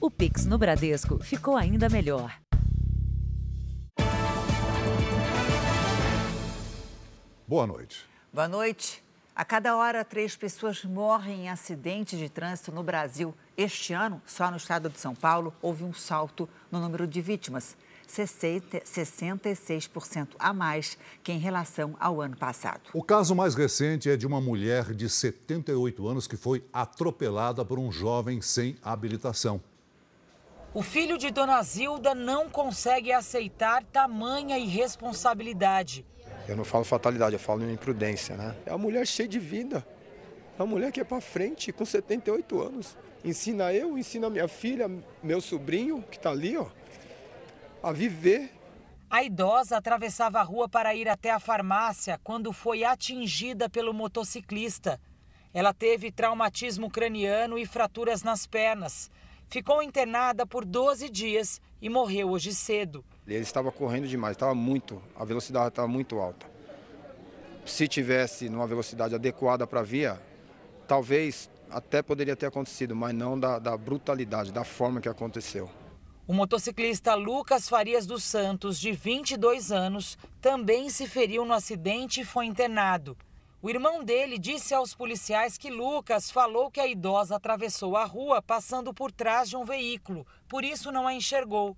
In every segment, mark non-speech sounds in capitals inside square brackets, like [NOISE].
O Pix no Bradesco ficou ainda melhor. Boa noite. Boa noite. A cada hora, três pessoas morrem em acidentes de trânsito no Brasil. Este ano, só no estado de São Paulo, houve um salto no número de vítimas. 66% a mais que em relação ao ano passado. O caso mais recente é de uma mulher de 78 anos que foi atropelada por um jovem sem habilitação. O filho de Dona Zilda não consegue aceitar tamanha irresponsabilidade. Eu não falo fatalidade, eu falo imprudência, né? É uma mulher cheia de vida. É uma mulher que é para frente, com 78 anos. Ensina eu, ensina minha filha, meu sobrinho, que está ali, ó, a viver. A idosa atravessava a rua para ir até a farmácia quando foi atingida pelo motociclista. Ela teve traumatismo craniano e fraturas nas pernas. Ficou internada por 12 dias e morreu hoje cedo. Ele estava correndo demais, estava muito, a velocidade estava muito alta. Se tivesse numa velocidade adequada para a via, talvez até poderia ter acontecido, mas não da, da brutalidade, da forma que aconteceu. O motociclista Lucas Farias dos Santos, de 22 anos, também se feriu no acidente e foi internado. O irmão dele disse aos policiais que Lucas falou que a idosa atravessou a rua passando por trás de um veículo, por isso não a enxergou.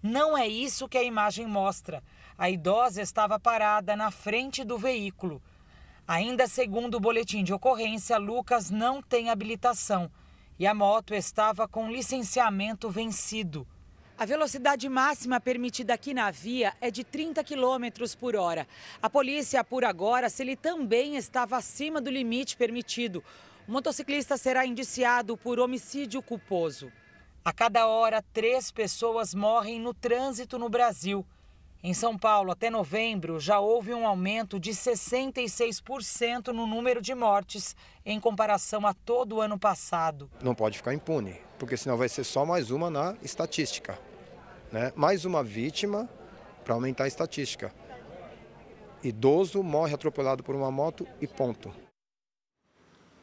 Não é isso que a imagem mostra. A idosa estava parada na frente do veículo. Ainda segundo o boletim de ocorrência, Lucas não tem habilitação e a moto estava com licenciamento vencido. A velocidade máxima permitida aqui na via é de 30 km por hora. A polícia apura agora se ele também estava acima do limite permitido. O motociclista será indiciado por homicídio culposo. A cada hora, três pessoas morrem no trânsito no Brasil. Em São Paulo, até novembro, já houve um aumento de 66% no número de mortes em comparação a todo o ano passado. Não pode ficar impune, porque senão vai ser só mais uma na estatística. Né? Mais uma vítima para aumentar a estatística. Idoso morre atropelado por uma moto e ponto.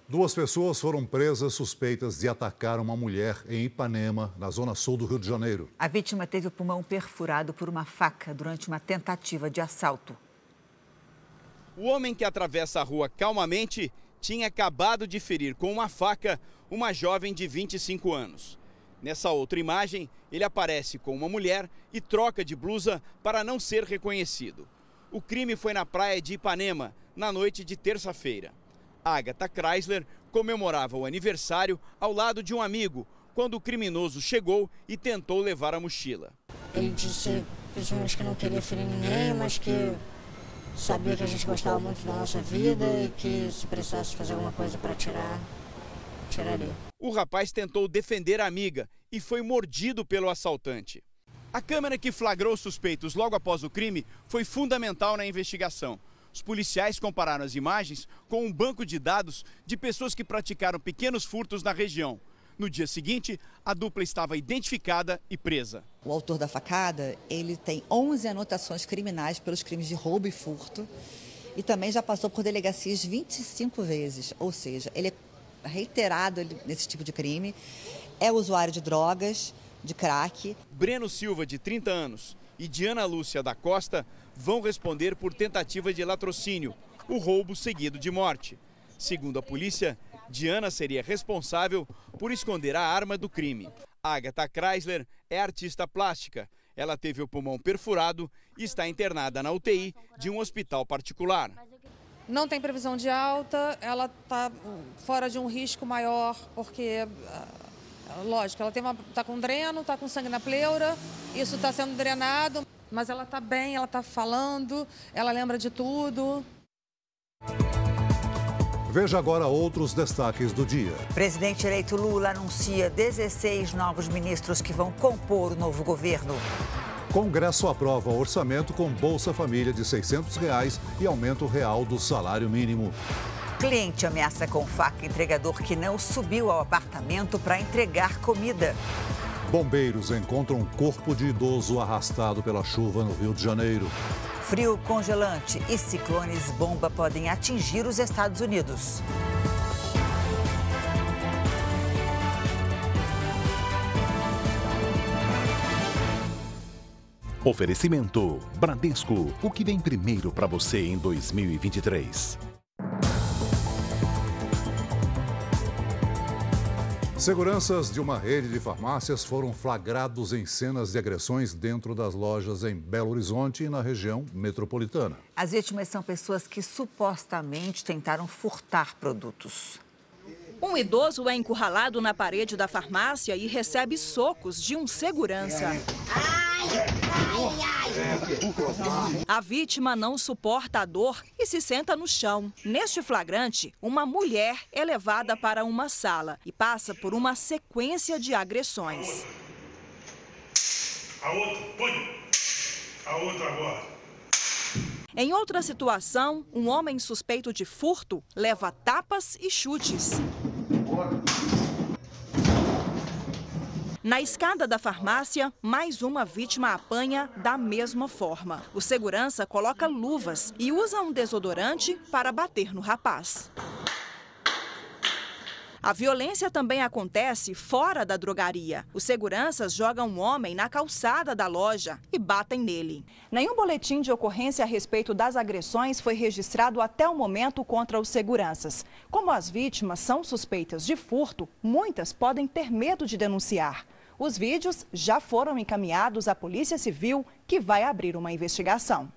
Duas pessoas foram presas suspeitas de atacar uma mulher em Ipanema, na zona sul do Rio de Janeiro. A vítima teve o pulmão perfurado por uma faca durante uma tentativa de assalto. O homem que atravessa a rua calmamente tinha acabado de ferir com uma faca uma jovem de 25 anos. Nessa outra imagem, ele aparece com uma mulher e troca de blusa para não ser reconhecido. O crime foi na praia de Ipanema, na noite de terça-feira. Agatha Chrysler comemorava o aniversário ao lado de um amigo quando o criminoso chegou e tentou levar a mochila. Ele disse principalmente que não queria ferir ninguém, mas que sabia que a gente gostava muito da nossa vida e que se precisasse fazer alguma coisa para tirar, tiraria. O rapaz tentou defender a amiga e foi mordido pelo assaltante. A câmera que flagrou os suspeitos logo após o crime foi fundamental na investigação. Os policiais compararam as imagens com um banco de dados de pessoas que praticaram pequenos furtos na região. No dia seguinte, a dupla estava identificada e presa. O autor da facada, ele tem 11 anotações criminais pelos crimes de roubo e furto e também já passou por delegacias 25 vezes, ou seja, ele é reiterado nesse tipo de crime, é usuário de drogas, de crack. Breno Silva, de 30 anos, e Diana Lúcia da Costa vão responder por tentativa de latrocínio, o roubo seguido de morte. Segundo a polícia, Diana seria responsável por esconder a arma do crime. Agatha Chrysler é artista plástica. Ela teve o pulmão perfurado e está internada na UTI de um hospital particular. Não tem previsão de alta, ela está fora de um risco maior, porque, lógico, ela está com dreno, está com sangue na pleura, isso está sendo drenado. Mas ela está bem, ela está falando, ela lembra de tudo. Veja agora outros destaques do dia. Presidente eleito Lula anuncia 16 novos ministros que vão compor o novo governo. Congresso aprova orçamento com Bolsa Família de 600 reais e aumento real do salário mínimo. Cliente ameaça com faca entregador que não subiu ao apartamento para entregar comida. Bombeiros encontram um corpo de idoso arrastado pela chuva no Rio de Janeiro. Frio congelante e ciclones bomba podem atingir os Estados Unidos. Oferecimento Bradesco, o que vem primeiro para você em 2023. Seguranças de uma rede de farmácias foram flagrados em cenas de agressões dentro das lojas em Belo Horizonte e na região metropolitana. As vítimas são pessoas que supostamente tentaram furtar produtos. Um idoso é encurralado na parede da farmácia e recebe socos de um segurança. A vítima não suporta a dor e se senta no chão. Neste flagrante, uma mulher é levada para uma sala e passa por uma sequência de agressões. A outra, põe. A outra agora. Em outra situação, um homem suspeito de furto leva tapas e chutes. Na escada da farmácia, mais uma vítima apanha da mesma forma. O segurança coloca luvas e usa um desodorante para bater no rapaz. A violência também acontece fora da drogaria. Os seguranças jogam um homem na calçada da loja e batem nele. Nenhum boletim de ocorrência a respeito das agressões foi registrado até o momento contra os seguranças. Como as vítimas são suspeitas de furto, muitas podem ter medo de denunciar. Os vídeos já foram encaminhados à Polícia Civil, que vai abrir uma investigação.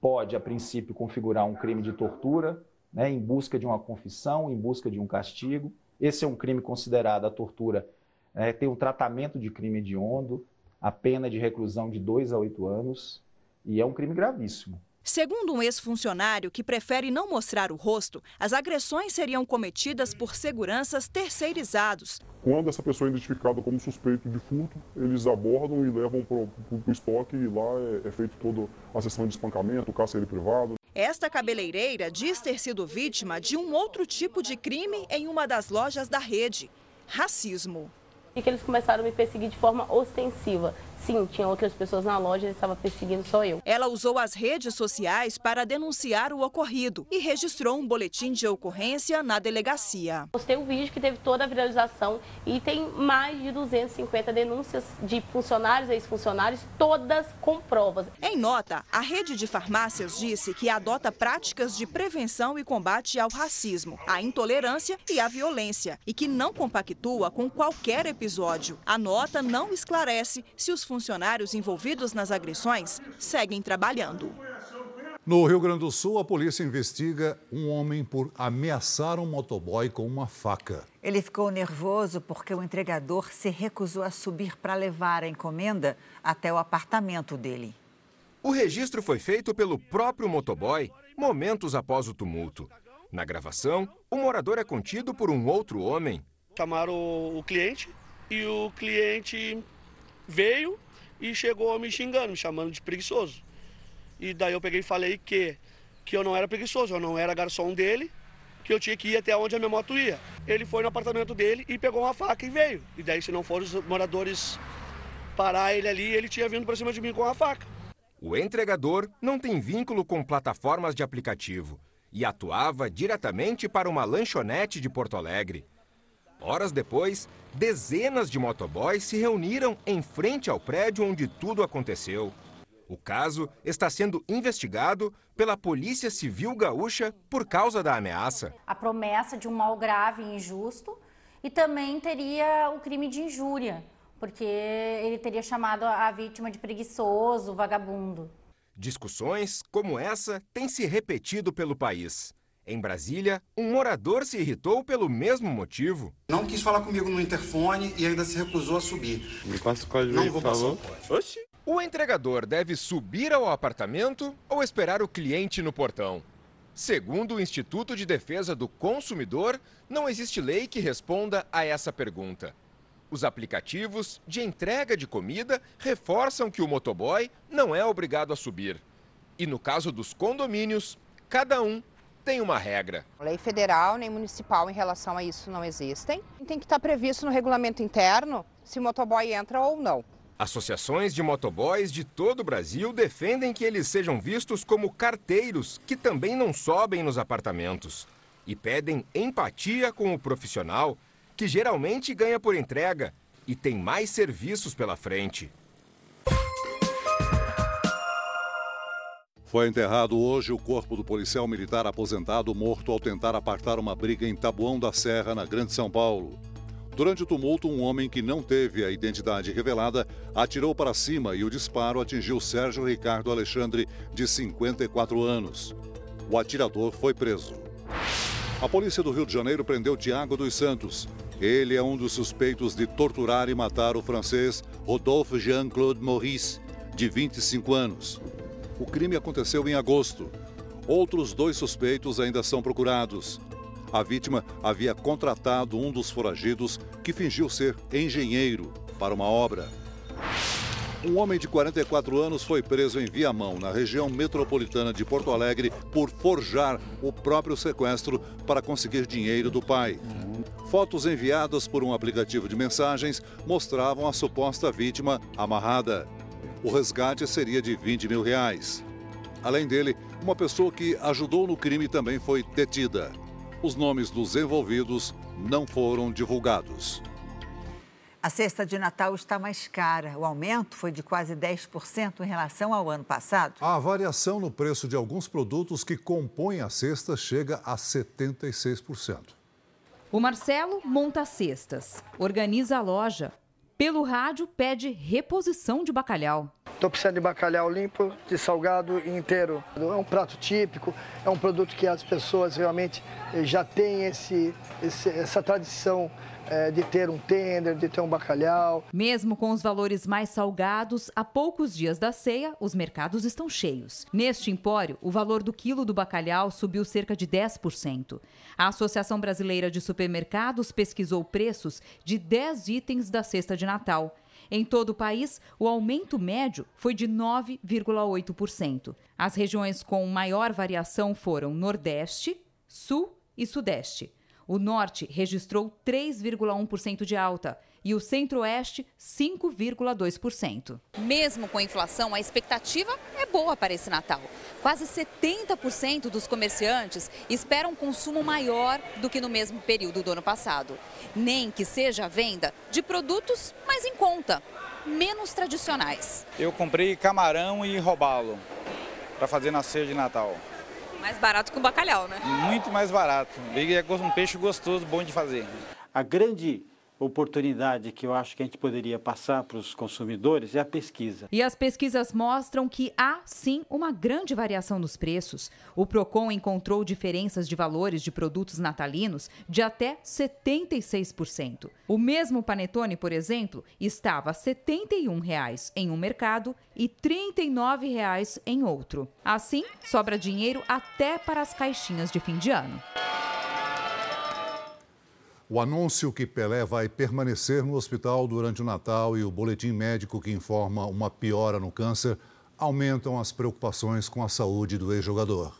Pode, a princípio, configurar um crime de tortura, né, em busca de uma confissão, em busca de um castigo. Esse é um crime considerado a tortura, é, tem um tratamento de crime hediondo, a pena de reclusão de 2 a 8 anos, e é um crime gravíssimo. Segundo um ex-funcionário que prefere não mostrar o rosto, as agressões seriam cometidas por seguranças terceirizados. Quando essa pessoa é identificada como suspeito de furto, eles abordam e levam para o estoque e lá é, é feito toda a sessão de espancamento, cárcere privado. Esta cabeleireira diz ter sido vítima de um outro tipo de crime em uma das lojas da rede: racismo. E que eles começaram a me perseguir de forma ostensiva. Sim, tinha outras pessoas na loja e estava perseguindo só eu. Ela usou as redes sociais para denunciar o ocorrido e registrou um boletim de ocorrência na delegacia. Postei um vídeo que teve toda a viralização e tem mais de 250 denúncias de funcionários e ex-funcionários, todas com provas. Em nota, a rede de farmácias disse que adota práticas de prevenção e combate ao racismo, à intolerância e à violência e que não compactua com qualquer episódio. A nota não esclarece se os funcionários envolvidos nas agressões seguem trabalhando. No Rio Grande do Sul, a polícia investiga um homem por ameaçar um motoboy com uma faca. Ele ficou nervoso porque o entregador se recusou a subir para levar a encomenda até o apartamento dele. O registro foi feito pelo próprio motoboy momentos após o tumulto. Na gravação, o morador é contido por um outro homem. Chamaram o cliente e o cliente veio e chegou me xingando, me chamando de preguiçoso. E daí eu peguei e falei que, que eu não era preguiçoso, eu não era garçom dele, que eu tinha que ir até onde a minha moto ia. Ele foi no apartamento dele e pegou uma faca e veio. E daí, se não foram os moradores parar ele ali, ele tinha vindo para cima de mim com a faca. O entregador não tem vínculo com plataformas de aplicativo e atuava diretamente para uma lanchonete de Porto Alegre. Horas depois, dezenas de motoboys se reuniram em frente ao prédio onde tudo aconteceu. O caso está sendo investigado pela Polícia Civil Gaúcha por causa da ameaça. A promessa de um mal grave e injusto e também teria o crime de injúria, porque ele teria chamado a vítima de preguiçoso, vagabundo. Discussões como essa têm se repetido pelo país. Em Brasília, um morador se irritou pelo mesmo motivo. Não quis falar comigo no interfone e ainda se recusou a subir. Me passa o código Não vou falou. Oxi. O entregador deve subir ao apartamento ou esperar o cliente no portão? Segundo o Instituto de Defesa do Consumidor, não existe lei que responda a essa pergunta. Os aplicativos de entrega de comida reforçam que o motoboy não é obrigado a subir. E no caso dos condomínios, cada um tem uma regra. Lei federal nem municipal em relação a isso não existem. Tem que estar previsto no regulamento interno se o motoboy entra ou não. Associações de motoboys de todo o Brasil defendem que eles sejam vistos como carteiros que também não sobem nos apartamentos e pedem empatia com o profissional, que geralmente ganha por entrega e tem mais serviços pela frente. Foi enterrado hoje o corpo do policial militar aposentado morto ao tentar apartar uma briga em Tabuão da Serra, na Grande São Paulo. Durante o tumulto, um homem que não teve a identidade revelada atirou para cima e o disparo atingiu Sérgio Ricardo Alexandre, de 54 anos. O atirador foi preso. A polícia do Rio de Janeiro prendeu Tiago dos Santos. Ele é um dos suspeitos de torturar e matar o francês Rodolphe Jean-Claude Maurice, de 25 anos. O crime aconteceu em agosto. Outros dois suspeitos ainda são procurados. A vítima havia contratado um dos foragidos que fingiu ser engenheiro para uma obra. Um homem de 44 anos foi preso em Viamão, na região metropolitana de Porto Alegre, por forjar o próprio sequestro para conseguir dinheiro do pai. Fotos enviadas por um aplicativo de mensagens mostravam a suposta vítima amarrada. O resgate seria de 20 mil reais. Além dele, uma pessoa que ajudou no crime também foi detida. Os nomes dos envolvidos não foram divulgados. A cesta de Natal está mais cara. O aumento foi de quase 10% em relação ao ano passado. A variação no preço de alguns produtos que compõem a cesta chega a 76%. O Marcelo monta cestas, organiza a loja, pelo rádio, pede reposição de bacalhau. Estou precisando de bacalhau limpo, de salgado inteiro. É um prato típico, é um produto que as pessoas realmente eh, já têm esse, esse essa tradição é, de ter um tender, de ter um bacalhau. Mesmo com os valores mais salgados, a poucos dias da ceia, os mercados estão cheios. Neste empório, o valor do quilo do bacalhau subiu cerca de 10%. A Associação Brasileira de Supermercados pesquisou preços de 10 itens da cesta de Natal. Em todo o país, o aumento médio foi de 9,8%. As regiões com maior variação foram Nordeste, Sul e Sudeste. O Norte registrou 3,1% de alta e o Centro-Oeste 5,2%. Mesmo com a inflação, a expectativa é boa para esse Natal. Quase 70% dos comerciantes esperam um consumo maior do que no mesmo período do ano passado. Nem que seja a venda de produtos mais em conta, menos tradicionais. Eu comprei camarão e robalo para fazer na ceia de Natal. Mais barato que o bacalhau, né? Muito mais barato. É um peixe gostoso, bom de fazer. A grande oportunidade que eu acho que a gente poderia passar para os consumidores é a pesquisa. E as pesquisas mostram que há sim uma grande variação nos preços. O Procon encontrou diferenças de valores de produtos natalinos de até 76%. O mesmo panetone, por exemplo, estava 71 reais em um mercado e 39 reais em outro. Assim, sobra dinheiro até para as caixinhas de fim de ano. O anúncio que Pelé vai permanecer no hospital durante o Natal e o boletim médico que informa uma piora no câncer aumentam as preocupações com a saúde do ex-jogador.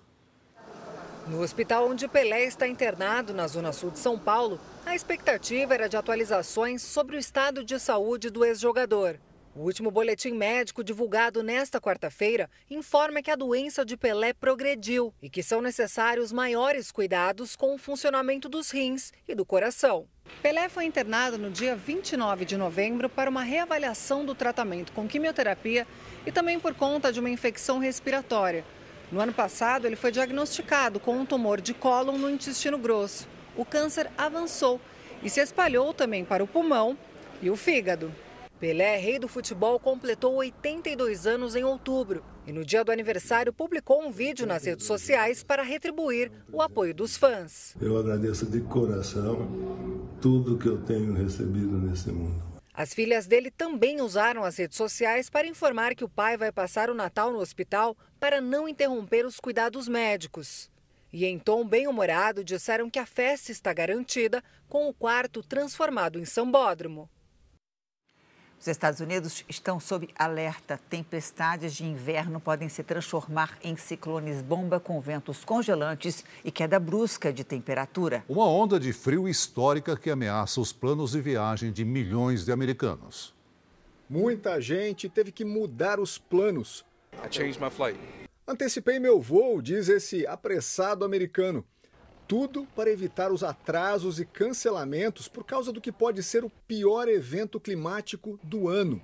No hospital onde Pelé está internado, na zona sul de São Paulo, a expectativa era de atualizações sobre o estado de saúde do ex-jogador. O último boletim médico divulgado nesta quarta-feira informa que a doença de Pelé progrediu e que são necessários maiores cuidados com o funcionamento dos rins e do coração. Pelé foi internado no dia 29 de novembro para uma reavaliação do tratamento com quimioterapia e também por conta de uma infecção respiratória. No ano passado, ele foi diagnosticado com um tumor de cólon no intestino grosso. O câncer avançou e se espalhou também para o pulmão e o fígado. Pelé, rei do futebol, completou 82 anos em outubro e no dia do aniversário publicou um vídeo nas redes sociais para retribuir o apoio dos fãs. Eu agradeço de coração tudo que eu tenho recebido nesse mundo. As filhas dele também usaram as redes sociais para informar que o pai vai passar o Natal no hospital para não interromper os cuidados médicos. E em tom bem-humorado disseram que a festa está garantida com o quarto transformado em sambódromo. Os Estados Unidos estão sob alerta. Tempestades de inverno podem se transformar em ciclones bomba com ventos congelantes e queda brusca de temperatura. Uma onda de frio histórica que ameaça os planos de viagem de milhões de americanos. Muita gente teve que mudar os planos. Antecipei meu voo, diz esse apressado americano. Tudo para evitar os atrasos e cancelamentos por causa do que pode ser o pior evento climático do ano.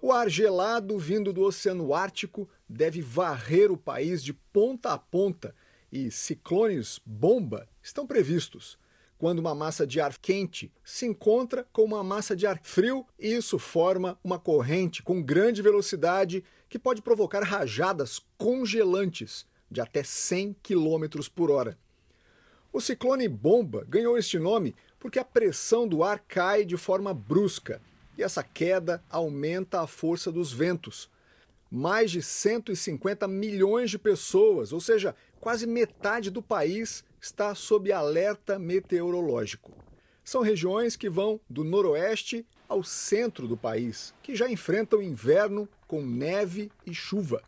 O ar gelado vindo do Oceano Ártico deve varrer o país de ponta a ponta e ciclones bomba estão previstos. Quando uma massa de ar quente se encontra com uma massa de ar frio, isso forma uma corrente com grande velocidade que pode provocar rajadas congelantes de até 100 km por hora. O ciclone bomba ganhou este nome porque a pressão do ar cai de forma brusca e essa queda aumenta a força dos ventos. Mais de 150 milhões de pessoas, ou seja, quase metade do país, está sob alerta meteorológico. São regiões que vão do noroeste ao centro do país, que já enfrentam inverno com neve e chuva.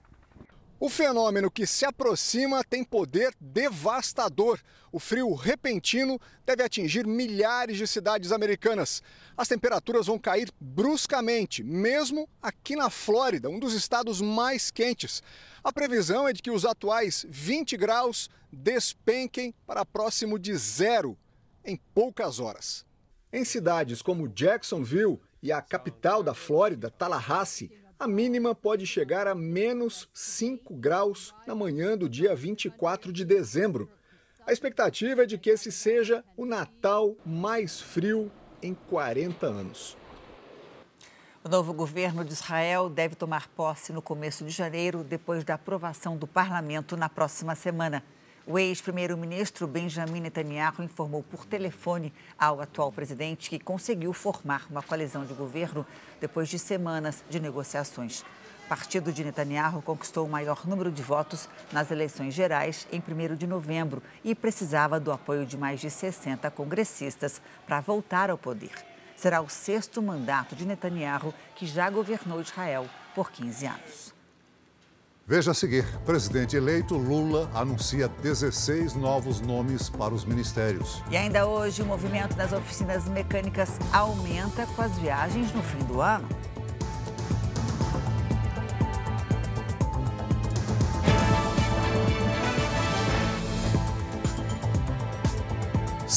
O fenômeno que se aproxima tem poder devastador. O frio repentino deve atingir milhares de cidades americanas. As temperaturas vão cair bruscamente, mesmo aqui na Flórida, um dos estados mais quentes. A previsão é de que os atuais 20 graus despenquem para próximo de zero em poucas horas. Em cidades como Jacksonville e a capital da Flórida, Tallahassee, a mínima pode chegar a menos 5 graus na manhã do dia 24 de dezembro. A expectativa é de que esse seja o Natal mais frio em 40 anos. O novo governo de Israel deve tomar posse no começo de janeiro, depois da aprovação do parlamento na próxima semana. O ex-primeiro-ministro Benjamin Netanyahu informou por telefone ao atual presidente que conseguiu formar uma coalizão de governo depois de semanas de negociações. O partido de Netanyahu conquistou o maior número de votos nas eleições gerais em 1 de novembro e precisava do apoio de mais de 60 congressistas para voltar ao poder. Será o sexto mandato de Netanyahu, que já governou Israel por 15 anos. Veja a seguir: presidente eleito Lula anuncia 16 novos nomes para os ministérios. E ainda hoje, o movimento das oficinas mecânicas aumenta com as viagens no fim do ano.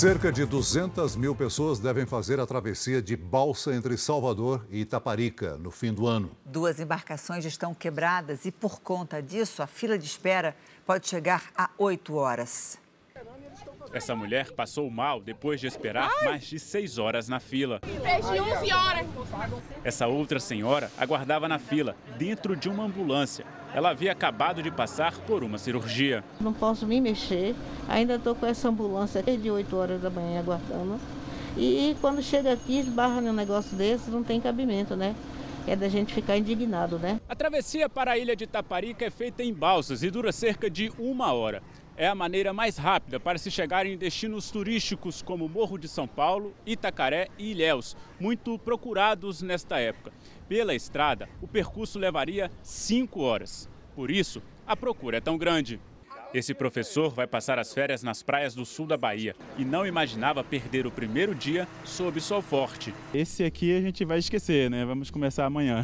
Cerca de 200 mil pessoas devem fazer a travessia de balsa entre Salvador e Itaparica no fim do ano. Duas embarcações estão quebradas e, por conta disso, a fila de espera pode chegar a oito horas. Essa mulher passou mal depois de esperar Ai. mais de seis horas na fila. Perdi 11 horas. Essa outra senhora aguardava na fila, dentro de uma ambulância. Ela havia acabado de passar por uma cirurgia. Não posso me mexer, ainda estou com essa ambulância desde 8 horas da manhã aguardando. E quando chega aqui, esbarra num negócio desse, não tem cabimento, né? É da gente ficar indignado, né? A travessia para a ilha de Taparica é feita em balsas e dura cerca de uma hora é a maneira mais rápida para se chegar em destinos turísticos como Morro de São Paulo, Itacaré e Ilhéus, muito procurados nesta época. Pela estrada, o percurso levaria cinco horas. Por isso, a procura é tão grande. Esse professor vai passar as férias nas praias do sul da Bahia e não imaginava perder o primeiro dia sob sol forte. Esse aqui a gente vai esquecer, né? Vamos começar amanhã,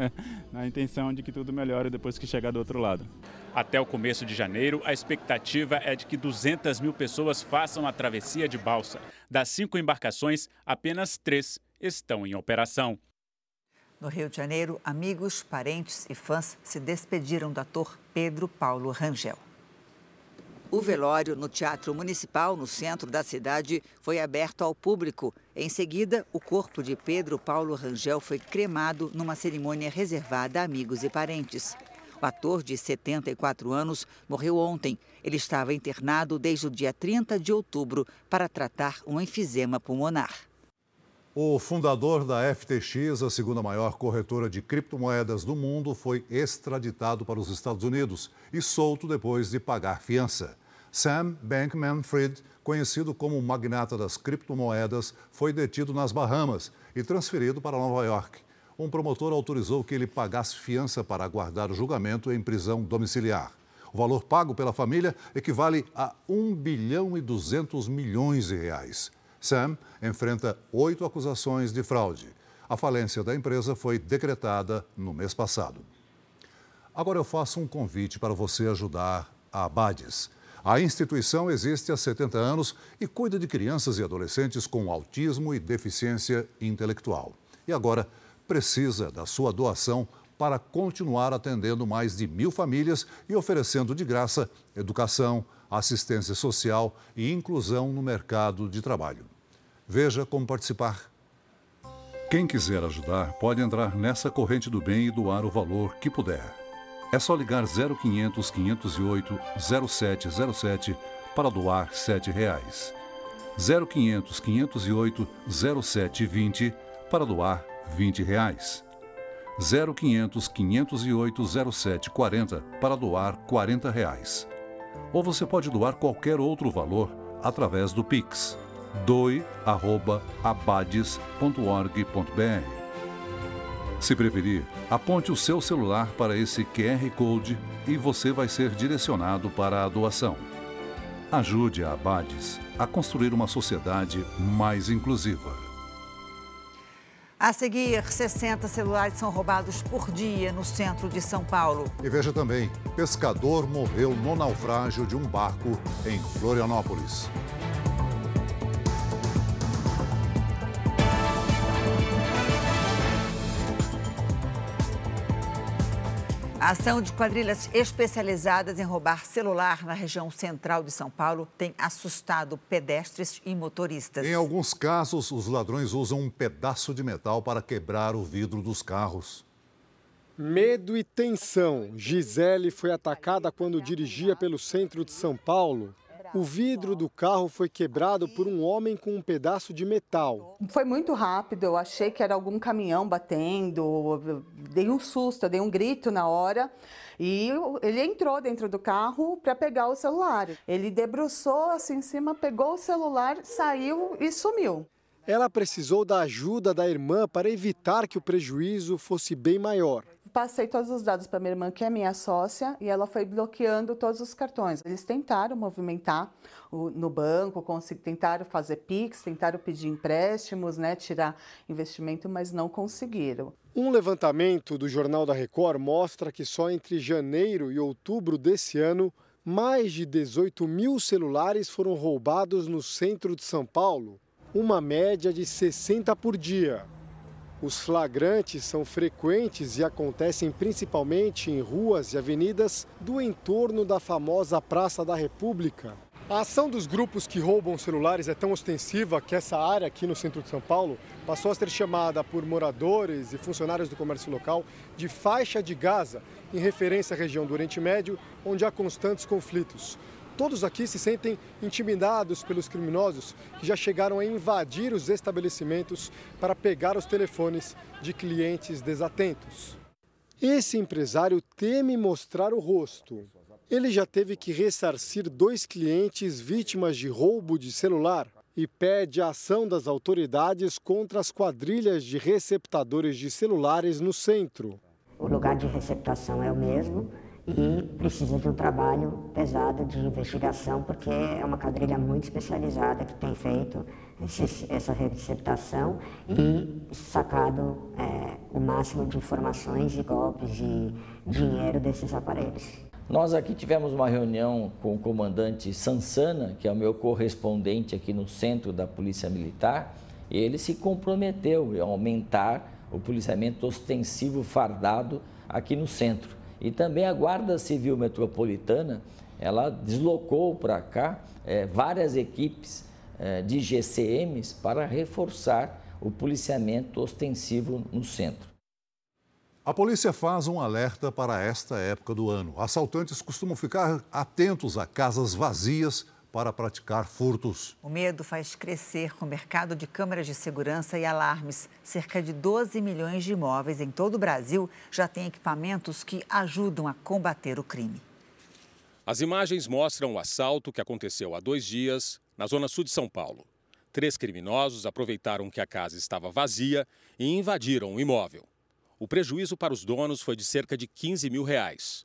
[LAUGHS] na intenção de que tudo melhore depois que chegar do outro lado. Até o começo de janeiro, a expectativa é de que 200 mil pessoas façam a travessia de balsa. Das cinco embarcações, apenas três estão em operação. No Rio de Janeiro, amigos, parentes e fãs se despediram do ator Pedro Paulo Rangel. O velório no Teatro Municipal, no centro da cidade, foi aberto ao público. Em seguida, o corpo de Pedro Paulo Rangel foi cremado numa cerimônia reservada a amigos e parentes. O ator, de 74 anos, morreu ontem. Ele estava internado desde o dia 30 de outubro para tratar um enfisema pulmonar. O fundador da FTX, a segunda maior corretora de criptomoedas do mundo, foi extraditado para os Estados Unidos e solto depois de pagar fiança. Sam Bankman-Fried, conhecido como magnata das criptomoedas, foi detido nas Bahamas e transferido para Nova York. Um promotor autorizou que ele pagasse fiança para aguardar o julgamento em prisão domiciliar. O valor pago pela família equivale a 1 bilhão e 200 milhões de reais. Sam enfrenta oito acusações de fraude. A falência da empresa foi decretada no mês passado. Agora eu faço um convite para você ajudar a Abades. A instituição existe há 70 anos e cuida de crianças e adolescentes com autismo e deficiência intelectual. E agora precisa da sua doação para continuar atendendo mais de mil famílias e oferecendo de graça educação, assistência social e inclusão no mercado de trabalho. Veja como participar. Quem quiser ajudar pode entrar nessa corrente do bem e doar o valor que puder. É só ligar 0500 508 0707 para doar 7 reais. 0500 508 0720 para doar 20 reais. 0500 508 0740 para doar 40 reais. Ou você pode doar qualquer outro valor através do Pix doe@abades.org.br. Se preferir, aponte o seu celular para esse QR Code e você vai ser direcionado para a doação. Ajude a Abades a construir uma sociedade mais inclusiva. A seguir, 60 celulares são roubados por dia no centro de São Paulo. E veja também: pescador morreu no naufrágio de um barco em Florianópolis. A ação de quadrilhas especializadas em roubar celular na região central de São Paulo tem assustado pedestres e motoristas. Em alguns casos, os ladrões usam um pedaço de metal para quebrar o vidro dos carros. Medo e tensão. Gisele foi atacada quando dirigia pelo centro de São Paulo. O vidro do carro foi quebrado por um homem com um pedaço de metal. Foi muito rápido, eu achei que era algum caminhão batendo, dei um susto, dei um grito na hora. E ele entrou dentro do carro para pegar o celular. Ele debruçou assim em cima, pegou o celular, saiu e sumiu. Ela precisou da ajuda da irmã para evitar que o prejuízo fosse bem maior passei todos os dados para minha irmã, que é minha sócia, e ela foi bloqueando todos os cartões. Eles tentaram movimentar o, no banco, tentaram fazer PIX, tentaram pedir empréstimos, né, tirar investimento, mas não conseguiram. Um levantamento do Jornal da Record mostra que só entre janeiro e outubro desse ano, mais de 18 mil celulares foram roubados no centro de São Paulo, uma média de 60 por dia. Os flagrantes são frequentes e acontecem principalmente em ruas e avenidas do entorno da famosa Praça da República. A ação dos grupos que roubam celulares é tão ostensiva que essa área aqui no centro de São Paulo passou a ser chamada por moradores e funcionários do comércio local de faixa de Gaza, em referência à região do Oriente Médio, onde há constantes conflitos. Todos aqui se sentem intimidados pelos criminosos que já chegaram a invadir os estabelecimentos para pegar os telefones de clientes desatentos. Esse empresário teme mostrar o rosto. Ele já teve que ressarcir dois clientes vítimas de roubo de celular e pede a ação das autoridades contra as quadrilhas de receptadores de celulares no centro. O lugar de receptação é o mesmo e precisa de um trabalho pesado de investigação, porque é uma quadrilha muito especializada que tem feito esse, essa receptação e sacado é, o máximo de informações e golpes e dinheiro desses aparelhos. Nós aqui tivemos uma reunião com o comandante Sansana, que é o meu correspondente aqui no centro da Polícia Militar, e ele se comprometeu a aumentar o policiamento ostensivo fardado aqui no centro. E também a Guarda Civil Metropolitana, ela deslocou para cá é, várias equipes é, de GCMs para reforçar o policiamento ostensivo no centro. A polícia faz um alerta para esta época do ano. Assaltantes costumam ficar atentos a casas vazias para praticar furtos. O medo faz crescer o mercado de câmeras de segurança e alarmes. Cerca de 12 milhões de imóveis em todo o Brasil já têm equipamentos que ajudam a combater o crime. As imagens mostram o assalto que aconteceu há dois dias na zona sul de São Paulo. Três criminosos aproveitaram que a casa estava vazia e invadiram o imóvel. O prejuízo para os donos foi de cerca de 15 mil reais.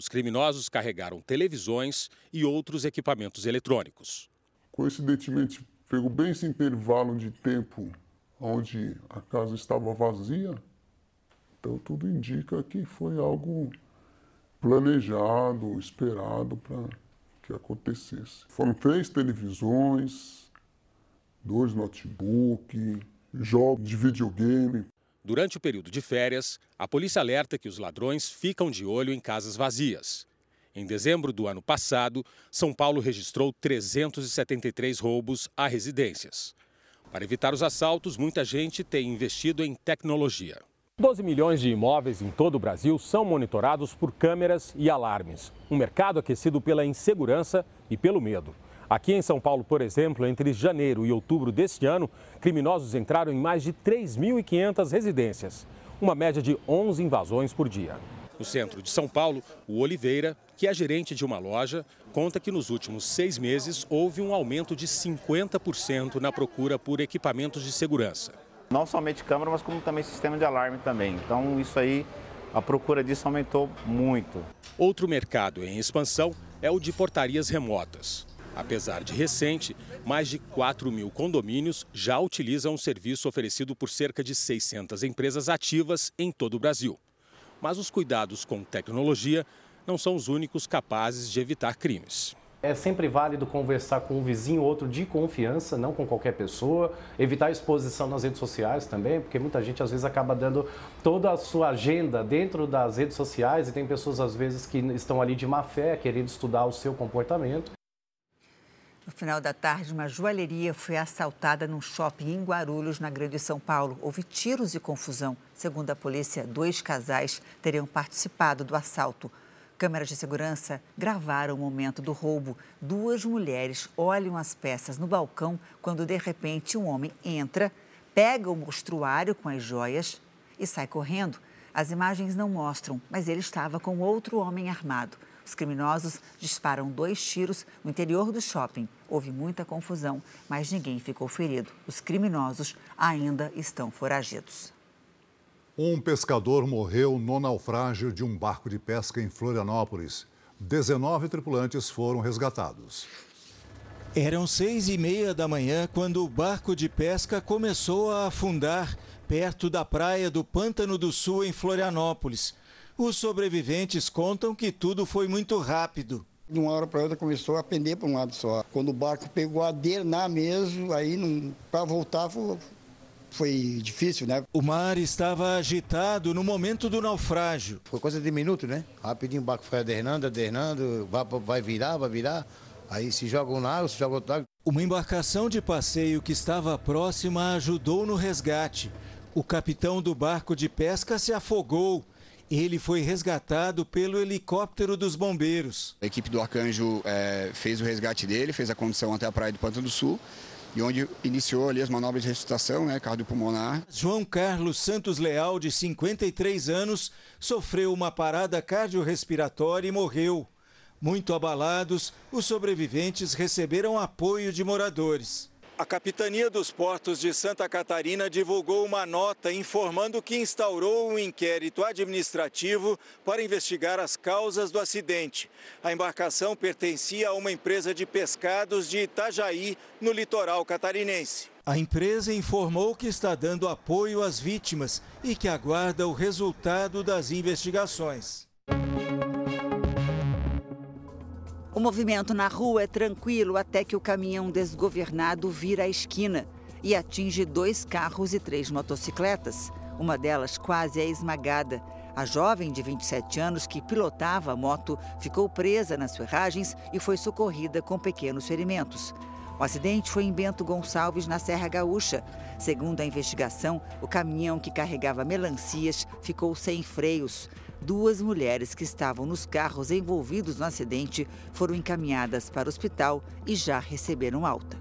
Os criminosos carregaram televisões e outros equipamentos eletrônicos. Coincidentemente, pegou bem esse intervalo de tempo onde a casa estava vazia. Então, tudo indica que foi algo planejado, esperado para que acontecesse. Foram três televisões, dois notebooks, jogos de videogame. Durante o período de férias, a polícia alerta que os ladrões ficam de olho em casas vazias. Em dezembro do ano passado, São Paulo registrou 373 roubos a residências. Para evitar os assaltos, muita gente tem investido em tecnologia. 12 milhões de imóveis em todo o Brasil são monitorados por câmeras e alarmes. Um mercado aquecido pela insegurança e pelo medo. Aqui em São Paulo, por exemplo, entre janeiro e outubro deste ano, criminosos entraram em mais de 3.500 residências, uma média de 11 invasões por dia. No centro de São Paulo, o Oliveira, que é gerente de uma loja, conta que nos últimos seis meses houve um aumento de 50% na procura por equipamentos de segurança. Não somente câmera, mas como também sistema de alarme também. Então isso aí, a procura disso aumentou muito. Outro mercado em expansão é o de portarias remotas. Apesar de recente, mais de 4 mil condomínios já utilizam o serviço oferecido por cerca de 600 empresas ativas em todo o Brasil. Mas os cuidados com tecnologia não são os únicos capazes de evitar crimes. É sempre válido conversar com um vizinho ou outro de confiança, não com qualquer pessoa. Evitar exposição nas redes sociais também, porque muita gente às vezes acaba dando toda a sua agenda dentro das redes sociais e tem pessoas às vezes que estão ali de má fé, querendo estudar o seu comportamento. No final da tarde, uma joalheria foi assaltada num shopping em Guarulhos, na Grande São Paulo. Houve tiros e confusão. Segundo a polícia, dois casais teriam participado do assalto. Câmeras de segurança gravaram o momento do roubo. Duas mulheres olham as peças no balcão quando, de repente, um homem entra, pega o mostruário com as joias e sai correndo. As imagens não mostram, mas ele estava com outro homem armado. Os criminosos disparam dois tiros no interior do shopping. Houve muita confusão, mas ninguém ficou ferido. Os criminosos ainda estão foragidos. Um pescador morreu no naufrágio de um barco de pesca em Florianópolis. 19 tripulantes foram resgatados. Eram seis e meia da manhã quando o barco de pesca começou a afundar perto da praia do Pântano do Sul, em Florianópolis. Os sobreviventes contam que tudo foi muito rápido. De uma hora para outra começou a pender para um lado só. Quando o barco pegou a dernar mesmo, aí para voltar foi, foi difícil, né? O mar estava agitado no momento do naufrágio. Foi coisa de minuto, né? Rapidinho o barco foi adernando, adernando, vai, vai virar, vai virar. Aí se joga um água, se joga outro água. Uma embarcação de passeio que estava próxima ajudou no resgate. O capitão do barco de pesca se afogou. Ele foi resgatado pelo helicóptero dos bombeiros. A equipe do Arcanjo é, fez o resgate dele, fez a condução até a praia do Pântano do Sul e onde iniciou ali as manobras de ressuscitação, né, cardiopulmonar. João Carlos Santos Leal, de 53 anos, sofreu uma parada cardiorrespiratória e morreu. Muito abalados, os sobreviventes receberam apoio de moradores. A Capitania dos Portos de Santa Catarina divulgou uma nota informando que instaurou um inquérito administrativo para investigar as causas do acidente. A embarcação pertencia a uma empresa de pescados de Itajaí, no litoral catarinense. A empresa informou que está dando apoio às vítimas e que aguarda o resultado das investigações. O movimento na rua é tranquilo até que o caminhão desgovernado vira a esquina e atinge dois carros e três motocicletas. Uma delas quase é esmagada. A jovem de 27 anos que pilotava a moto ficou presa nas ferragens e foi socorrida com pequenos ferimentos. O acidente foi em Bento Gonçalves, na Serra Gaúcha. Segundo a investigação, o caminhão que carregava melancias ficou sem freios. Duas mulheres que estavam nos carros envolvidos no acidente foram encaminhadas para o hospital e já receberam alta.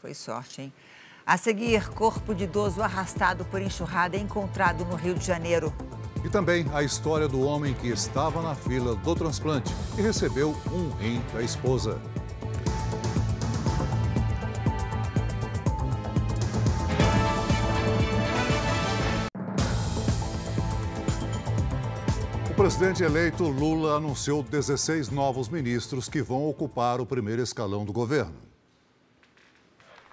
Foi sorte, hein? A seguir, corpo de idoso arrastado por enxurrada é encontrado no Rio de Janeiro. E também a história do homem que estava na fila do transplante e recebeu um rim da esposa. Presidente eleito Lula anunciou 16 novos ministros que vão ocupar o primeiro escalão do governo.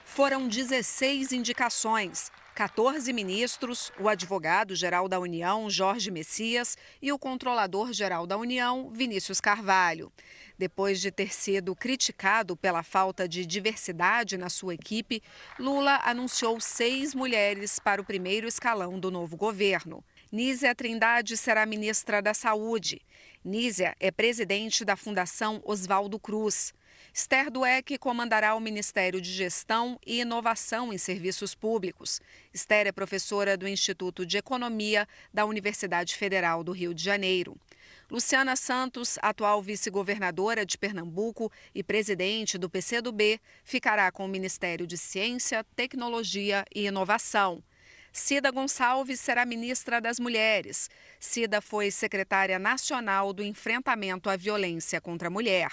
Foram 16 indicações. 14 ministros, o advogado-geral da União, Jorge Messias, e o controlador-geral da União, Vinícius Carvalho. Depois de ter sido criticado pela falta de diversidade na sua equipe, Lula anunciou seis mulheres para o primeiro escalão do novo governo. Nízia Trindade será ministra da Saúde. Nízia é presidente da Fundação Oswaldo Cruz. Esther Dueck comandará o Ministério de Gestão e Inovação em Serviços Públicos. Esther é professora do Instituto de Economia da Universidade Federal do Rio de Janeiro. Luciana Santos, atual vice-governadora de Pernambuco e presidente do PCdoB, ficará com o Ministério de Ciência, Tecnologia e Inovação. Cida Gonçalves será ministra das Mulheres. Cida foi secretária nacional do enfrentamento à violência contra a mulher.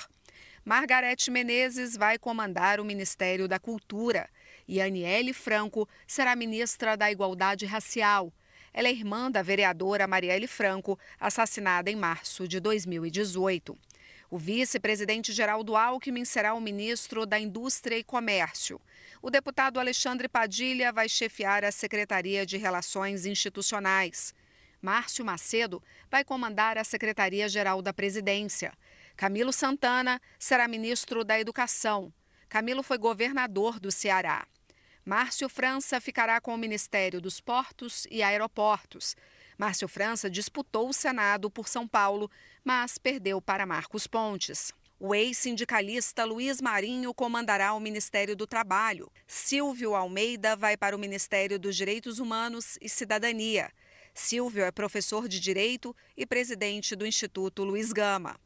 Margarete Menezes vai comandar o Ministério da Cultura e Aniele Franco será ministra da Igualdade Racial. Ela é irmã da vereadora Marielle Franco, assassinada em março de 2018. O vice-presidente Geraldo Alckmin será o ministro da Indústria e Comércio. O deputado Alexandre Padilha vai chefiar a Secretaria de Relações Institucionais. Márcio Macedo vai comandar a Secretaria-Geral da Presidência. Camilo Santana será ministro da Educação. Camilo foi governador do Ceará. Márcio França ficará com o Ministério dos Portos e Aeroportos. Márcio França disputou o Senado por São Paulo, mas perdeu para Marcos Pontes. O ex-sindicalista Luiz Marinho comandará o Ministério do Trabalho. Silvio Almeida vai para o Ministério dos Direitos Humanos e Cidadania. Silvio é professor de Direito e presidente do Instituto Luiz Gama.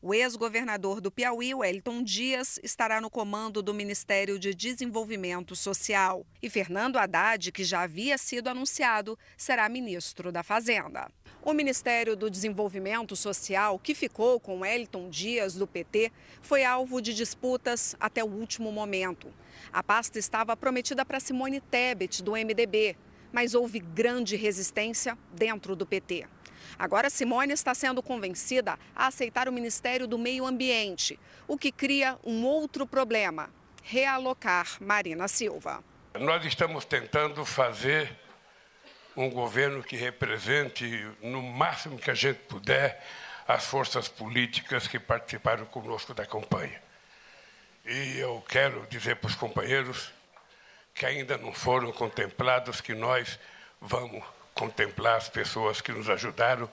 O ex-governador do Piauí, Wellington Dias, estará no comando do Ministério de Desenvolvimento Social. E Fernando Haddad, que já havia sido anunciado, será ministro da Fazenda. O Ministério do Desenvolvimento Social, que ficou com Wellington Dias, do PT, foi alvo de disputas até o último momento. A pasta estava prometida para Simone Tebet, do MDB, mas houve grande resistência dentro do PT. Agora, Simone está sendo convencida a aceitar o Ministério do Meio Ambiente, o que cria um outro problema: realocar Marina Silva. Nós estamos tentando fazer um governo que represente, no máximo que a gente puder, as forças políticas que participaram conosco da campanha. E eu quero dizer para os companheiros que ainda não foram contemplados que nós vamos contemplar as pessoas que nos ajudaram,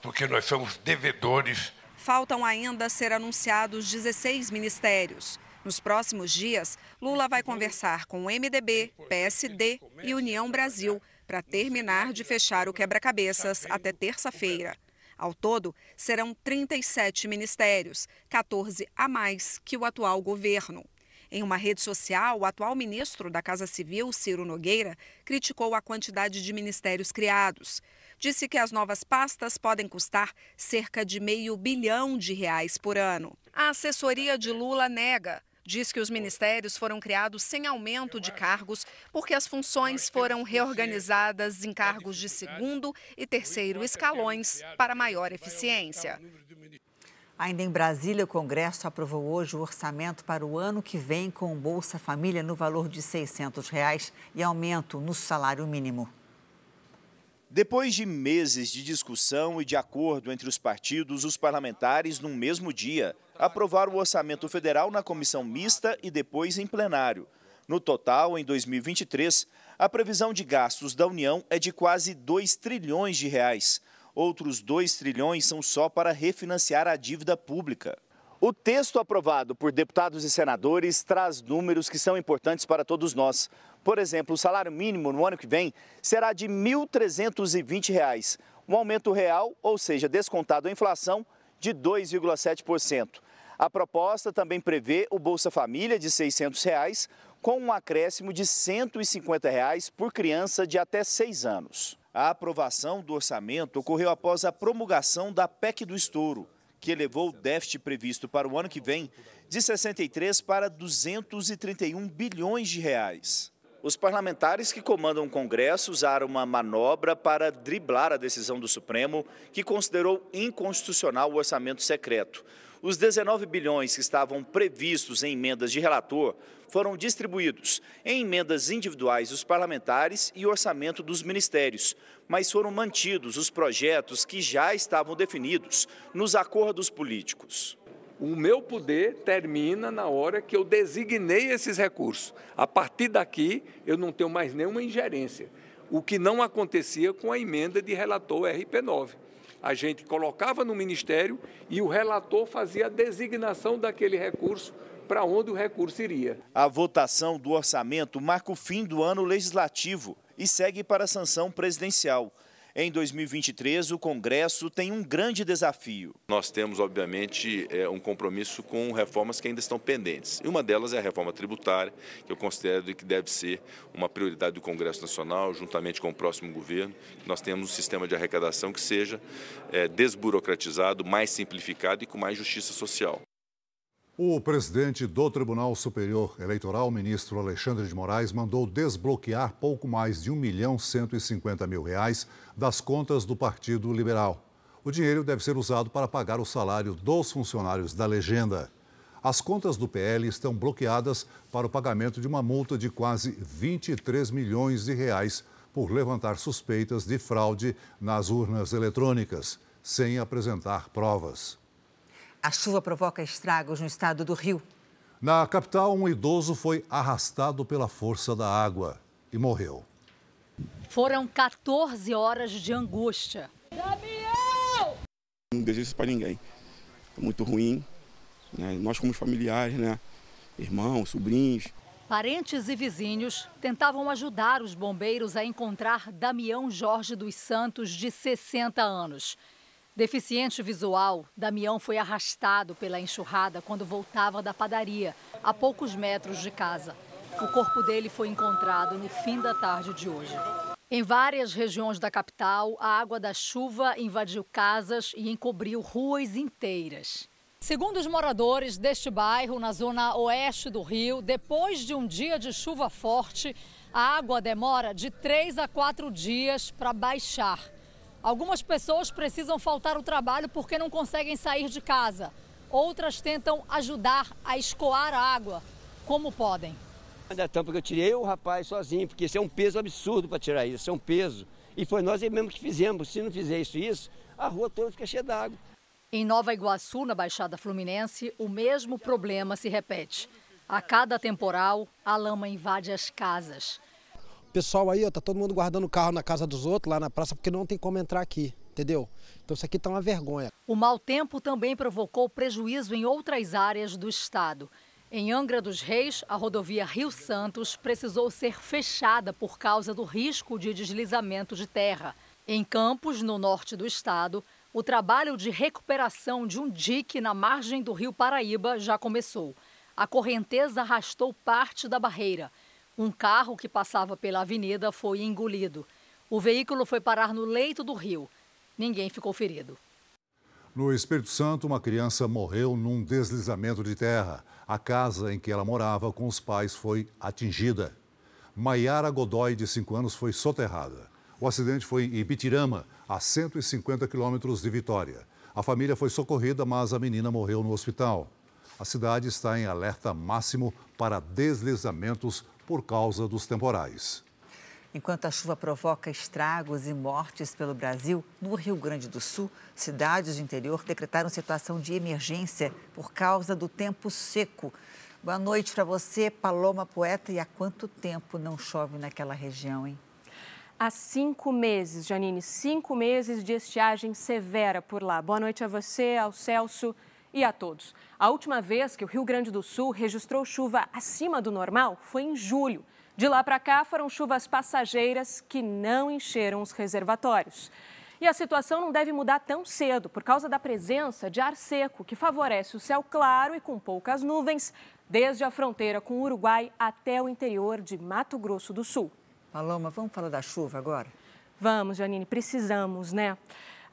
porque nós somos devedores. Faltam ainda ser anunciados 16 ministérios. Nos próximos dias, Lula vai conversar com o MDB, PSD e União Brasil para terminar de fechar o quebra-cabeças até terça-feira. Ao todo, serão 37 ministérios, 14 a mais que o atual governo. Em uma rede social, o atual ministro da Casa Civil, Ciro Nogueira, criticou a quantidade de ministérios criados. Disse que as novas pastas podem custar cerca de meio bilhão de reais por ano. A assessoria de Lula nega. Diz que os ministérios foram criados sem aumento de cargos, porque as funções foram reorganizadas em cargos de segundo e terceiro escalões para maior eficiência. Ainda em Brasília, o Congresso aprovou hoje o orçamento para o ano que vem com Bolsa Família no valor de 600 reais e aumento no salário mínimo. Depois de meses de discussão e de acordo entre os partidos, os parlamentares, no mesmo dia, aprovaram o orçamento federal na comissão mista e depois em plenário. No total, em 2023, a previsão de gastos da União é de quase 2 trilhões de reais Outros 2 trilhões são só para refinanciar a dívida pública. O texto aprovado por deputados e senadores traz números que são importantes para todos nós. Por exemplo, o salário mínimo no ano que vem será de R$ 1.320, um aumento real, ou seja, descontado a inflação, de 2,7%. A proposta também prevê o Bolsa Família de 600 reais, com um acréscimo de 150 reais por criança de até 6 anos. A aprovação do orçamento ocorreu após a promulgação da PEC do estouro, que elevou o déficit previsto para o ano que vem de 63 para 231 bilhões de reais. Os parlamentares que comandam o Congresso usaram uma manobra para driblar a decisão do Supremo, que considerou inconstitucional o orçamento secreto. Os 19 bilhões que estavam previstos em emendas de relator foram distribuídos em emendas individuais dos parlamentares e orçamento dos ministérios, mas foram mantidos os projetos que já estavam definidos nos acordos políticos. O meu poder termina na hora que eu designei esses recursos. A partir daqui, eu não tenho mais nenhuma ingerência, o que não acontecia com a emenda de relator RP9 a gente colocava no Ministério e o relator fazia a designação daquele recurso para onde o recurso iria. A votação do orçamento marca o fim do ano legislativo e segue para a sanção presidencial. Em 2023, o Congresso tem um grande desafio. Nós temos, obviamente, é, um compromisso com reformas que ainda estão pendentes. E uma delas é a reforma tributária, que eu considero que deve ser uma prioridade do Congresso Nacional, juntamente com o próximo governo. Nós temos um sistema de arrecadação que seja é, desburocratizado, mais simplificado e com mais justiça social. O presidente do Tribunal Superior Eleitoral, ministro Alexandre de Moraes, mandou desbloquear pouco mais de 1 milhão 150 mil reais das contas do Partido Liberal. O dinheiro deve ser usado para pagar o salário dos funcionários da legenda. As contas do PL estão bloqueadas para o pagamento de uma multa de quase 23 milhões de reais por levantar suspeitas de fraude nas urnas eletrônicas, sem apresentar provas. A chuva provoca estragos no estado do Rio. Na capital, um idoso foi arrastado pela força da água e morreu. Foram 14 horas de angústia. Não desejo isso para ninguém. É muito ruim. Né? Nós, como familiares, né? irmãos, sobrinhos. Parentes e vizinhos tentavam ajudar os bombeiros a encontrar Damião Jorge dos Santos, de 60 anos. Deficiente visual, Damião foi arrastado pela enxurrada quando voltava da padaria, a poucos metros de casa. O corpo dele foi encontrado no fim da tarde de hoje. Em várias regiões da capital, a água da chuva invadiu casas e encobriu ruas inteiras. Segundo os moradores deste bairro, na zona oeste do Rio, depois de um dia de chuva forte, a água demora de três a quatro dias para baixar. Algumas pessoas precisam faltar o trabalho porque não conseguem sair de casa. Outras tentam ajudar a escoar a água, como podem. Da tampa que eu tirei, o rapaz sozinho, porque isso é um peso absurdo para tirar isso, é um peso. E foi nós mesmo que fizemos. Se não fizer isso, isso, a rua toda fica cheia d'água. Em Nova Iguaçu, na Baixada Fluminense, o mesmo problema se repete. A cada temporal, a lama invade as casas pessoal aí, ó, tá todo mundo guardando o carro na casa dos outros, lá na praça, porque não tem como entrar aqui, entendeu? Então isso aqui tá uma vergonha. O mau tempo também provocou prejuízo em outras áreas do estado. Em Angra dos Reis, a rodovia Rio Santos precisou ser fechada por causa do risco de deslizamento de terra. Em Campos, no norte do estado, o trabalho de recuperação de um dique na margem do rio Paraíba já começou. A correnteza arrastou parte da barreira um carro que passava pela avenida foi engolido. O veículo foi parar no leito do rio. Ninguém ficou ferido. No Espírito Santo, uma criança morreu num deslizamento de terra. A casa em que ela morava com os pais foi atingida. Maiara Godoy, de 5 anos, foi soterrada. O acidente foi em Ibitirama, a 150 quilômetros de Vitória. A família foi socorrida, mas a menina morreu no hospital. A cidade está em alerta máximo para deslizamentos por causa dos temporais. Enquanto a chuva provoca estragos e mortes pelo Brasil, no Rio Grande do Sul, cidades do interior decretaram situação de emergência por causa do tempo seco. Boa noite para você, Paloma Poeta. E há quanto tempo não chove naquela região, hein? Há cinco meses, Janine, cinco meses de estiagem severa por lá. Boa noite a você, ao Celso e a todos. A última vez que o Rio Grande do Sul registrou chuva acima do normal foi em julho. De lá para cá foram chuvas passageiras que não encheram os reservatórios. E a situação não deve mudar tão cedo por causa da presença de ar seco, que favorece o céu claro e com poucas nuvens, desde a fronteira com o Uruguai até o interior de Mato Grosso do Sul. Paloma, vamos falar da chuva agora? Vamos, Janine, precisamos, né?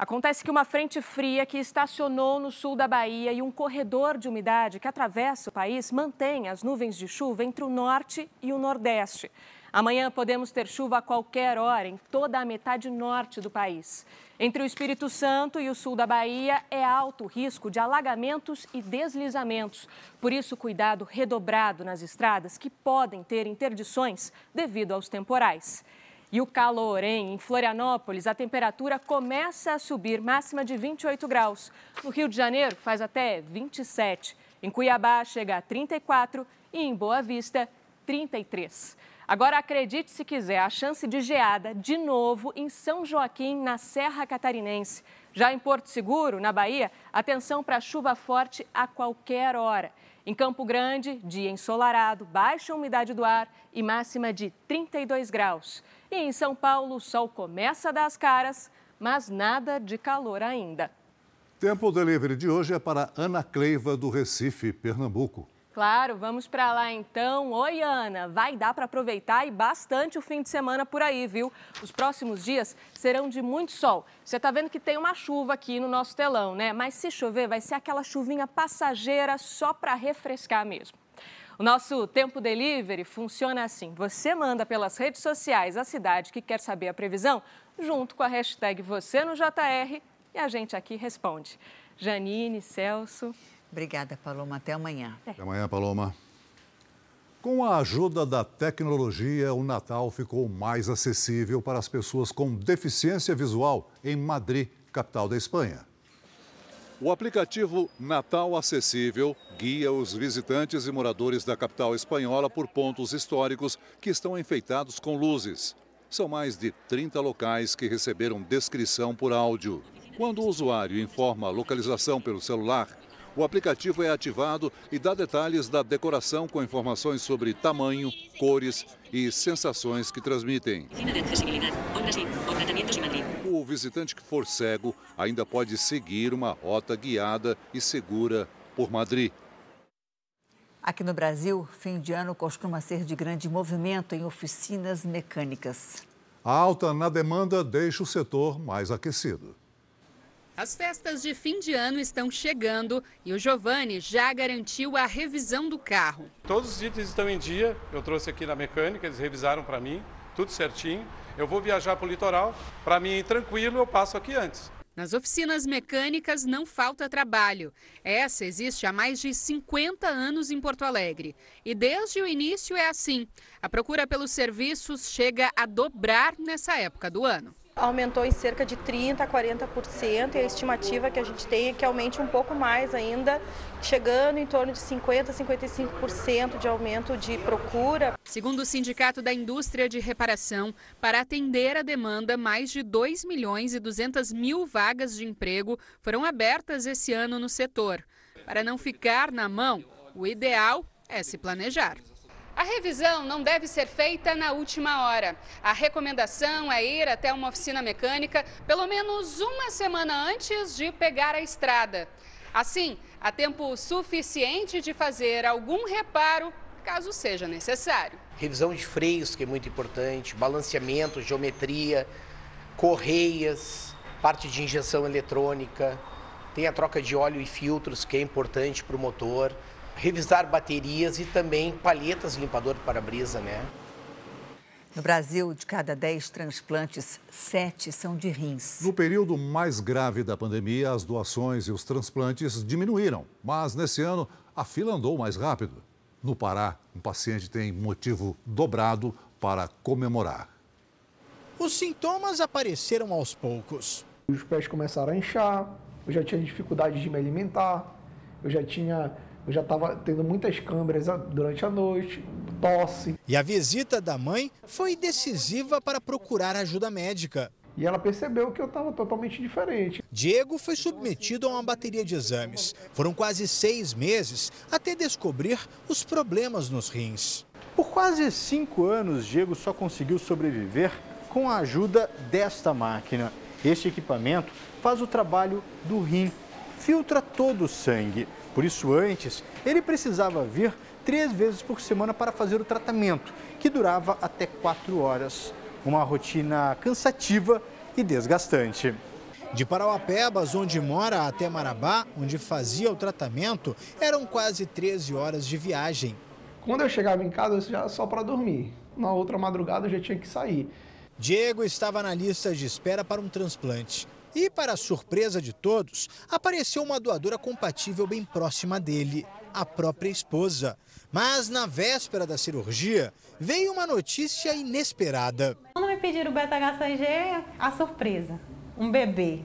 Acontece que uma frente fria que estacionou no sul da Bahia e um corredor de umidade que atravessa o país mantém as nuvens de chuva entre o norte e o nordeste. Amanhã podemos ter chuva a qualquer hora em toda a metade norte do país. Entre o Espírito Santo e o sul da Bahia é alto o risco de alagamentos e deslizamentos. Por isso, cuidado redobrado nas estradas que podem ter interdições devido aos temporais. E o calor, hein? Em Florianópolis, a temperatura começa a subir, máxima de 28 graus. No Rio de Janeiro, faz até 27. Em Cuiabá, chega a 34 e em Boa Vista, 33. Agora, acredite se quiser, a chance de geada de novo em São Joaquim, na Serra Catarinense. Já em Porto Seguro, na Bahia, atenção para chuva forte a qualquer hora. Em Campo Grande, dia ensolarado, baixa umidade do ar e máxima de 32 graus. E em São Paulo, o sol começa a dar as caras, mas nada de calor ainda. Tempo delivery de hoje é para Ana Cleiva, do Recife, Pernambuco. Claro, vamos para lá então. Oi, Ana. Vai dar para aproveitar e bastante o fim de semana por aí, viu? Os próximos dias serão de muito sol. Você está vendo que tem uma chuva aqui no nosso telão, né? Mas se chover, vai ser aquela chuvinha passageira só para refrescar mesmo. O nosso tempo delivery funciona assim: você manda pelas redes sociais a cidade que quer saber a previsão, junto com a hashtag você no JR, e a gente aqui responde. Janine, Celso. Obrigada, Paloma. Até amanhã. Até amanhã, Paloma. Com a ajuda da tecnologia, o Natal ficou mais acessível para as pessoas com deficiência visual em Madrid, capital da Espanha. O aplicativo Natal Acessível guia os visitantes e moradores da capital espanhola por pontos históricos que estão enfeitados com luzes. São mais de 30 locais que receberam descrição por áudio. Quando o usuário informa a localização pelo celular, o aplicativo é ativado e dá detalhes da decoração com informações sobre tamanho, cores e sensações que transmitem. O visitante que for cego ainda pode seguir uma rota guiada e segura por Madrid. Aqui no Brasil, fim de ano costuma ser de grande movimento em oficinas mecânicas. A alta na demanda deixa o setor mais aquecido. As festas de fim de ano estão chegando e o Giovanni já garantiu a revisão do carro. Todos os itens estão em dia, eu trouxe aqui na mecânica, eles revisaram para mim, tudo certinho. Eu vou viajar para o litoral, para mim tranquilo, eu passo aqui antes. Nas oficinas mecânicas não falta trabalho. Essa existe há mais de 50 anos em Porto Alegre. E desde o início é assim. A procura pelos serviços chega a dobrar nessa época do ano aumentou em cerca de 30% a 40% e a estimativa que a gente tem é que aumente um pouco mais ainda, chegando em torno de 50% a 55% de aumento de procura. Segundo o Sindicato da Indústria de Reparação, para atender a demanda, mais de 2 milhões e 200 mil vagas de emprego foram abertas esse ano no setor. Para não ficar na mão, o ideal é se planejar. A revisão não deve ser feita na última hora. A recomendação é ir até uma oficina mecânica pelo menos uma semana antes de pegar a estrada. Assim, há tempo suficiente de fazer algum reparo caso seja necessário. Revisão de freios, que é muito importante, balanceamento, geometria, correias, parte de injeção eletrônica, tem a troca de óleo e filtros, que é importante para o motor revisar baterias e também palhetas limpador de para-brisa, né? No Brasil, de cada 10 transplantes, 7 são de rins. No período mais grave da pandemia, as doações e os transplantes diminuíram, mas nesse ano a fila andou mais rápido. No Pará, um paciente tem motivo dobrado para comemorar. Os sintomas apareceram aos poucos. Os pés começaram a inchar, eu já tinha dificuldade de me alimentar, eu já tinha eu já estava tendo muitas câmeras durante a noite, tosse. E a visita da mãe foi decisiva para procurar ajuda médica. E ela percebeu que eu estava totalmente diferente. Diego foi submetido a uma bateria de exames. Foram quase seis meses até descobrir os problemas nos rins. Por quase cinco anos, Diego só conseguiu sobreviver com a ajuda desta máquina. Este equipamento faz o trabalho do rim, filtra todo o sangue. Por isso, antes, ele precisava vir três vezes por semana para fazer o tratamento, que durava até quatro horas. Uma rotina cansativa e desgastante. De Parauapebas, onde mora, até Marabá, onde fazia o tratamento, eram quase 13 horas de viagem. Quando eu chegava em casa, eu já só para dormir. na outra madrugada eu já tinha que sair. Diego estava na lista de espera para um transplante. E, para surpresa de todos, apareceu uma doadora compatível bem próxima dele, a própria esposa. Mas na véspera da cirurgia, veio uma notícia inesperada. Quando me pediram o beta-HCG, a surpresa, um bebê.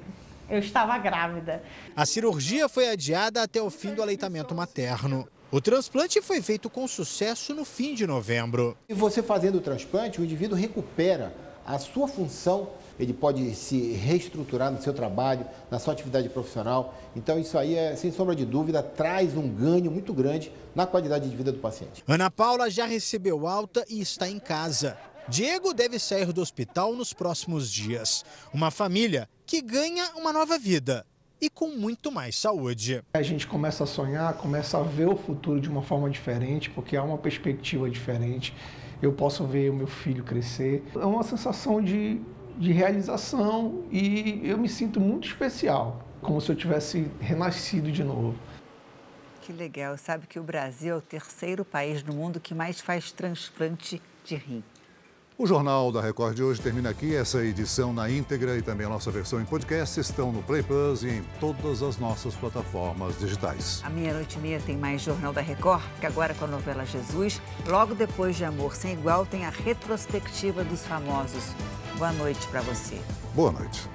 Eu estava grávida. A cirurgia foi adiada até o fim do aleitamento materno. O transplante foi feito com sucesso no fim de novembro. E você fazendo o transplante, o indivíduo recupera a sua função, ele pode se reestruturar no seu trabalho, na sua atividade profissional. Então, isso aí, é, sem sombra de dúvida, traz um ganho muito grande na qualidade de vida do paciente. Ana Paula já recebeu alta e está em casa. Diego deve sair do hospital nos próximos dias. Uma família que ganha uma nova vida e com muito mais saúde. A gente começa a sonhar, começa a ver o futuro de uma forma diferente, porque há uma perspectiva diferente. Eu posso ver o meu filho crescer. É uma sensação de, de realização e eu me sinto muito especial, como se eu tivesse renascido de novo. Que legal. Sabe que o Brasil é o terceiro país no mundo que mais faz transplante de rim. O Jornal da Record de hoje termina aqui. Essa edição na íntegra e também a nossa versão em podcast estão no Play Plus e em todas as nossas plataformas digitais. À meia-noite e meia tem mais Jornal da Record, que agora com a novela Jesus. Logo depois de Amor Sem Igual tem a retrospectiva dos famosos. Boa noite para você. Boa noite.